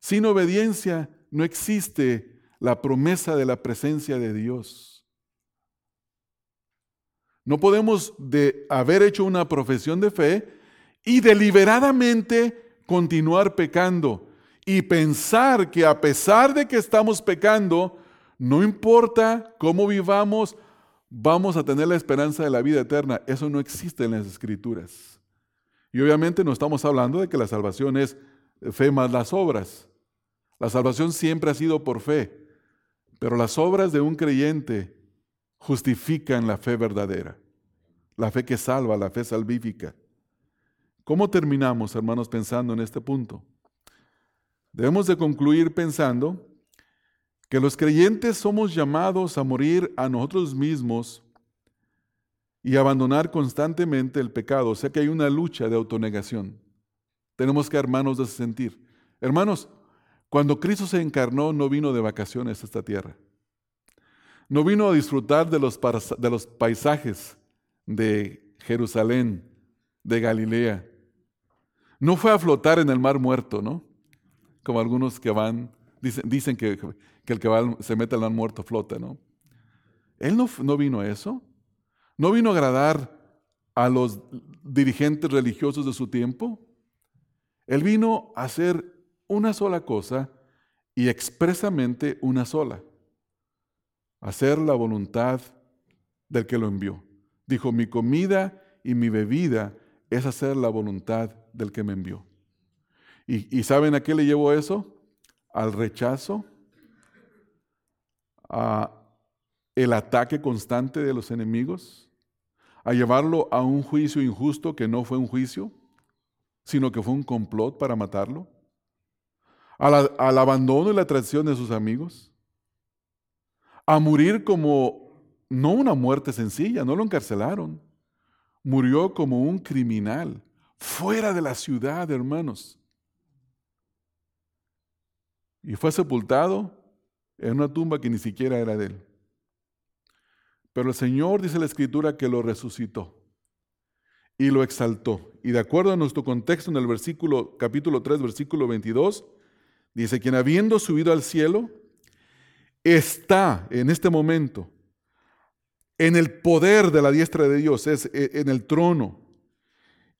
Sin obediencia no existe la promesa de la presencia de Dios. No podemos de haber hecho una profesión de fe y deliberadamente continuar pecando y pensar que a pesar de que estamos pecando, no importa cómo vivamos, vamos a tener la esperanza de la vida eterna. Eso no existe en las escrituras. Y obviamente no estamos hablando de que la salvación es fe más las obras. La salvación siempre ha sido por fe, pero las obras de un creyente justifican la fe verdadera, la fe que salva, la fe salvífica. ¿Cómo terminamos, hermanos, pensando en este punto? Debemos de concluir pensando que los creyentes somos llamados a morir a nosotros mismos y abandonar constantemente el pecado. O sea que hay una lucha de autonegación. Tenemos que hermanos de sentir. Hermanos, cuando Cristo se encarnó, no vino de vacaciones a esta tierra. No vino a disfrutar de los, de los paisajes de Jerusalén, de Galilea. No fue a flotar en el mar muerto, ¿no? Como algunos que van, dicen, dicen que, el que va, se mete al mar muerto flota, ¿no? Él no, no vino a eso. No vino a agradar a los dirigentes religiosos de su tiempo. Él vino a hacer una sola cosa y expresamente una sola. Hacer la voluntad del que lo envió. Dijo, mi comida y mi bebida es hacer la voluntad del que me envió. ¿Y, saben a qué le llevó eso? Al rechazo, a el ataque constante de los enemigos, a llevarlo a un juicio injusto que no fue un juicio, sino que fue un complot para matarlo, al abandono y la traición de sus amigos, a morir como no una muerte sencilla, no lo encarcelaron, murió como un criminal, fuera de la ciudad, hermanos. Y fue sepultado en una tumba que ni siquiera era de él. Pero el Señor dice la Escritura que lo resucitó y lo exaltó. Y de acuerdo a nuestro contexto en el versículo capítulo 3, versículo 22, dice, quien habiendo subido al cielo, está en este momento en el poder de la diestra de Dios, es eh, en el trono.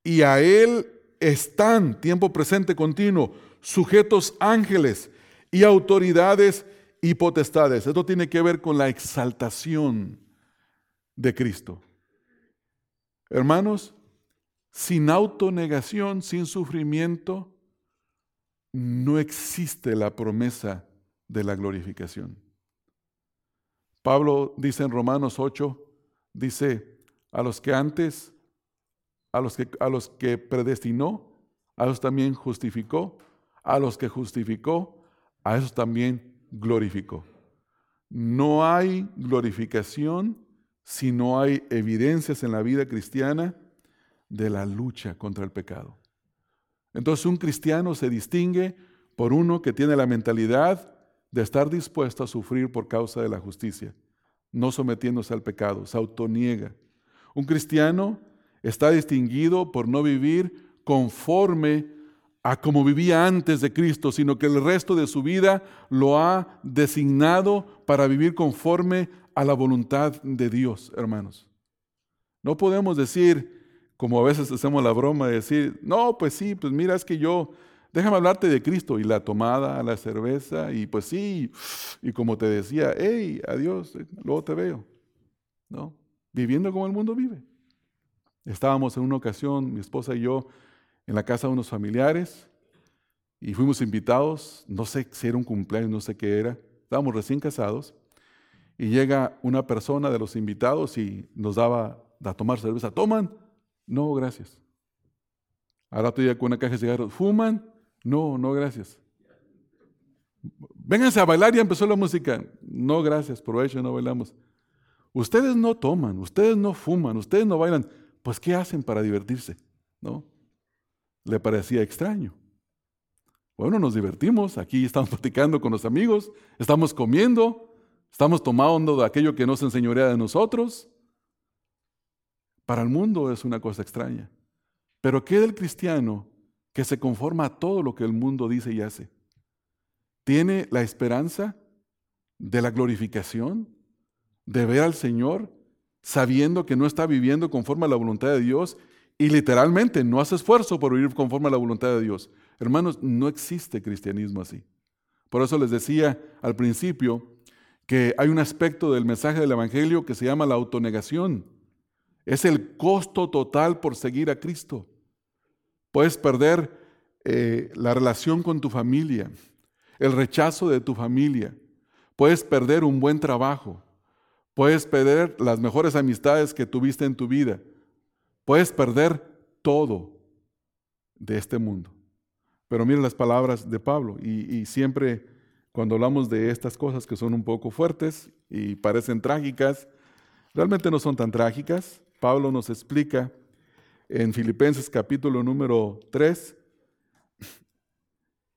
Y a Él están, tiempo presente continuo, sujetos ángeles y autoridades y potestades. Esto tiene que ver con la exaltación de Cristo. Hermanos, sin autonegación, sin sufrimiento, no existe la promesa de la glorificación. Pablo dice en Romanos 8, dice, a los que antes, a los que, a los que predestinó, a los también justificó, a los que justificó, a esos también glorificó. No hay glorificación si no hay evidencias en la vida cristiana de la lucha contra el pecado. Entonces un cristiano se distingue por uno que tiene la mentalidad de estar dispuesto a sufrir por causa de la justicia, no sometiéndose al pecado, se autoniega. Un cristiano está distinguido por no vivir conforme a como vivía antes de Cristo, sino que el resto de su vida lo ha designado para vivir conforme a la voluntad de Dios, hermanos. No podemos decir, como a veces hacemos la broma de decir, no, pues sí, pues mira, es que yo déjame hablarte de Cristo y la tomada, la cerveza y pues sí, y como te decía, hey, adiós, luego te veo, ¿no? Viviendo como el mundo vive. Estábamos en una ocasión, mi esposa y yo, en la casa de unos familiares y fuimos invitados, no sé si era un cumpleaños, no sé qué era, estábamos recién casados y llega una persona de los invitados y nos daba a tomar cerveza, ¿toman? No, gracias. Ahora estoy con una caja de cigarros, ¿fuman? No, no, gracias. Vénganse a bailar, ya empezó la música. No, gracias, provecho, no bailamos. Ustedes no toman, ustedes no fuman, ustedes no bailan. Pues, ¿qué hacen para divertirse? ¿No? Le parecía extraño. Bueno, nos divertimos, aquí estamos platicando con los amigos, estamos comiendo, estamos tomando de aquello que nos enseñorea de nosotros. Para el mundo es una cosa extraña. Pero ¿qué del cristiano que se conforma a todo lo que el mundo dice y hace. Tiene la esperanza de la glorificación, de ver al Señor, sabiendo que no está viviendo conforme a la voluntad de Dios y literalmente no hace esfuerzo por vivir conforme a la voluntad de Dios. Hermanos, no existe cristianismo así. Por eso les decía al principio que hay un aspecto del mensaje del Evangelio que se llama la autonegación. Es el costo total por seguir a Cristo. Puedes perder eh, la relación con tu familia, el rechazo de tu familia. Puedes perder un buen trabajo. Puedes perder las mejores amistades que tuviste en tu vida. Puedes perder todo de este mundo. Pero miren las palabras de Pablo y, y siempre cuando hablamos de estas cosas que son un poco fuertes y parecen trágicas, realmente no son tan trágicas. Pablo nos explica en Filipenses capítulo número 3,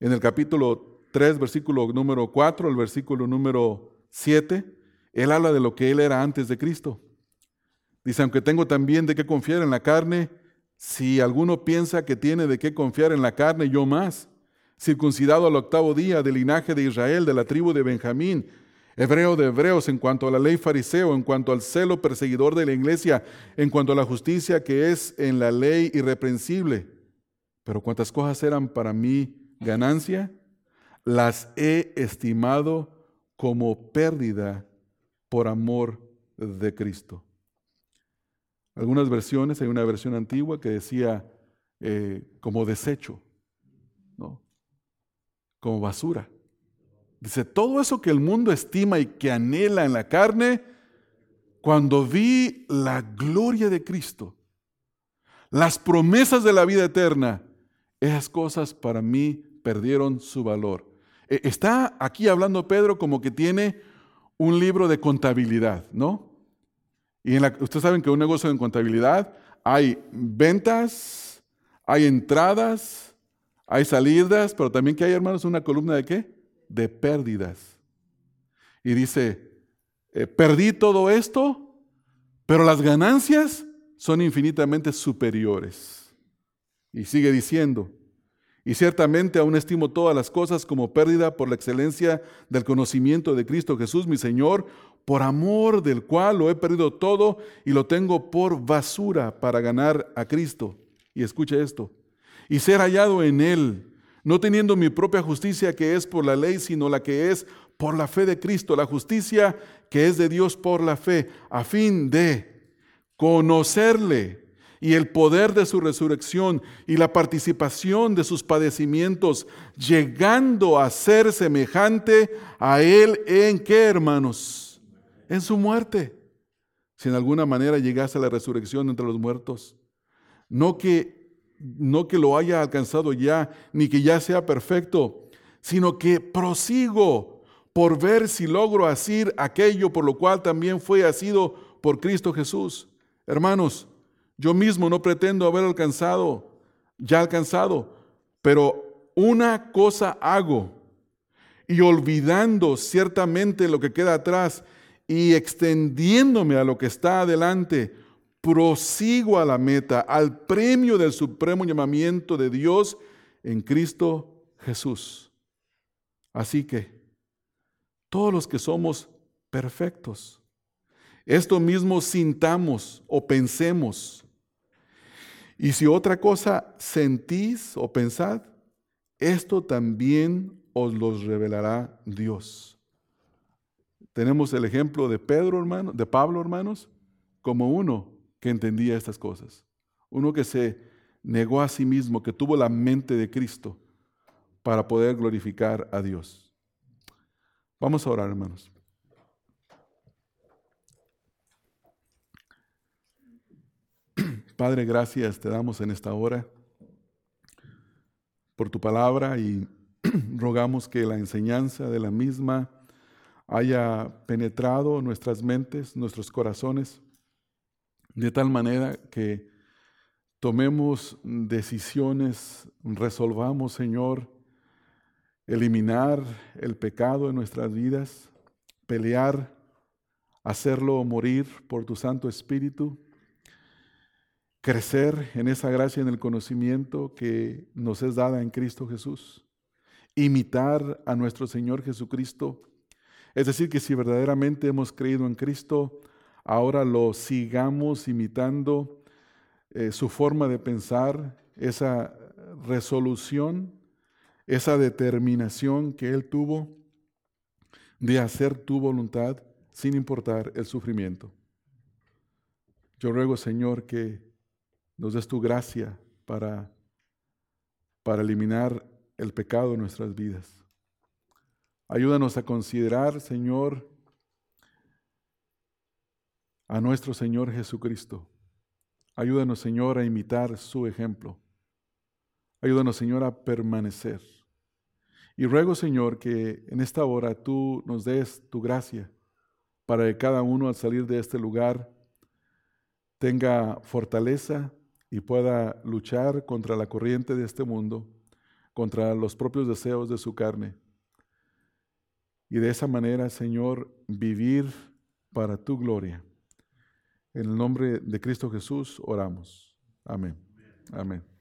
en el capítulo 3, versículo número 4, el versículo número 7, él habla de lo que él era antes de Cristo. Dice, aunque tengo también de qué confiar en la carne, si alguno piensa que tiene de qué confiar en la carne, yo más, circuncidado al octavo día del linaje de Israel, de la tribu de Benjamín, hebreo de hebreos, en cuanto a la ley fariseo, en cuanto al celo perseguidor de la iglesia, en cuanto a la justicia que es en la ley irreprensible. Pero cuantas cosas eran para mí ganancia, las he estimado como pérdida por amor de Cristo. Algunas versiones, hay una versión antigua que decía eh, como desecho, ¿no? como basura. Dice, todo eso que el mundo estima y que anhela en la carne, cuando vi la gloria de Cristo, las promesas de la vida eterna, esas cosas para mí perdieron su valor. E, está aquí hablando Pedro como que tiene un libro de contabilidad, ¿no? Y ustedes saben que un negocio en contabilidad hay ventas, hay entradas, hay salidas, pero también que hay, hermanos, una columna de qué? De pérdidas. Y dice, eh, perdí todo esto, pero las ganancias son infinitamente superiores. Y sigue diciendo, y ciertamente aún estimo todas las cosas como pérdida por la excelencia del conocimiento de Cristo Jesús, mi Señor, por amor del cual lo he perdido todo y lo tengo por basura para ganar a Cristo. Y escucha esto, y ser hallado en Él, no teniendo mi propia justicia que es por la ley, sino la que es por la fe de Cristo, la justicia que es de Dios por la fe, a fin de conocerle y el poder de su resurrección y la participación de sus padecimientos, llegando a ser semejante a Él en qué, hermanos? En su muerte. Si en alguna manera llegase a la resurrección entre los muertos. No que, no que lo haya alcanzado ya, ni que ya sea perfecto, sino que prosigo por ver si logro asir aquello por lo cual también fue asido por Cristo Jesús. Hermanos, yo mismo no pretendo haber alcanzado, ya alcanzado, pero una cosa hago y olvidando ciertamente lo que queda atrás y extendiéndome a lo que está adelante, prosigo a la meta, al premio del supremo llamamiento de Dios en Cristo Jesús. Así que todos los que somos perfectos, esto mismo sintamos o pensemos y si otra cosa sentís o pensad, esto también os los revelará Dios. Tenemos el ejemplo de Pedro, hermano, de Pablo, hermanos, como uno que entendía estas cosas. Uno que se negó a sí mismo, que tuvo la mente de Cristo para poder glorificar a Dios. Vamos a orar, hermanos. Padre, gracias te damos en esta hora por tu palabra y rogamos que la enseñanza de la misma haya penetrado nuestras mentes, nuestros corazones, de tal manera que tomemos decisiones, resolvamos, Señor, eliminar el pecado en nuestras vidas, pelear, hacerlo morir por tu Santo Espíritu crecer en esa gracia, en el conocimiento que nos es dada en Cristo Jesús. Imitar a nuestro Señor Jesucristo. Es decir, que si verdaderamente hemos creído en Cristo, ahora lo sigamos imitando eh, su forma de pensar, esa resolución, esa determinación que Él tuvo de hacer tu voluntad sin importar el sufrimiento. Yo ruego, Señor, que nos des tu gracia para, para eliminar el pecado de nuestras vidas. Ayúdanos a considerar, Señor, a nuestro Señor Jesucristo. Ayúdanos, Señor, a imitar su ejemplo. Ayúdanos, Señor, a permanecer. Y ruego, Señor, que en esta hora tú nos des tu gracia para que cada uno al salir de este lugar tenga fortaleza, y pueda luchar contra la corriente de este mundo, contra los propios deseos de su carne. Y de esa manera, Señor, vivir para tu gloria. En el nombre de Cristo Jesús oramos. Amén. Amén.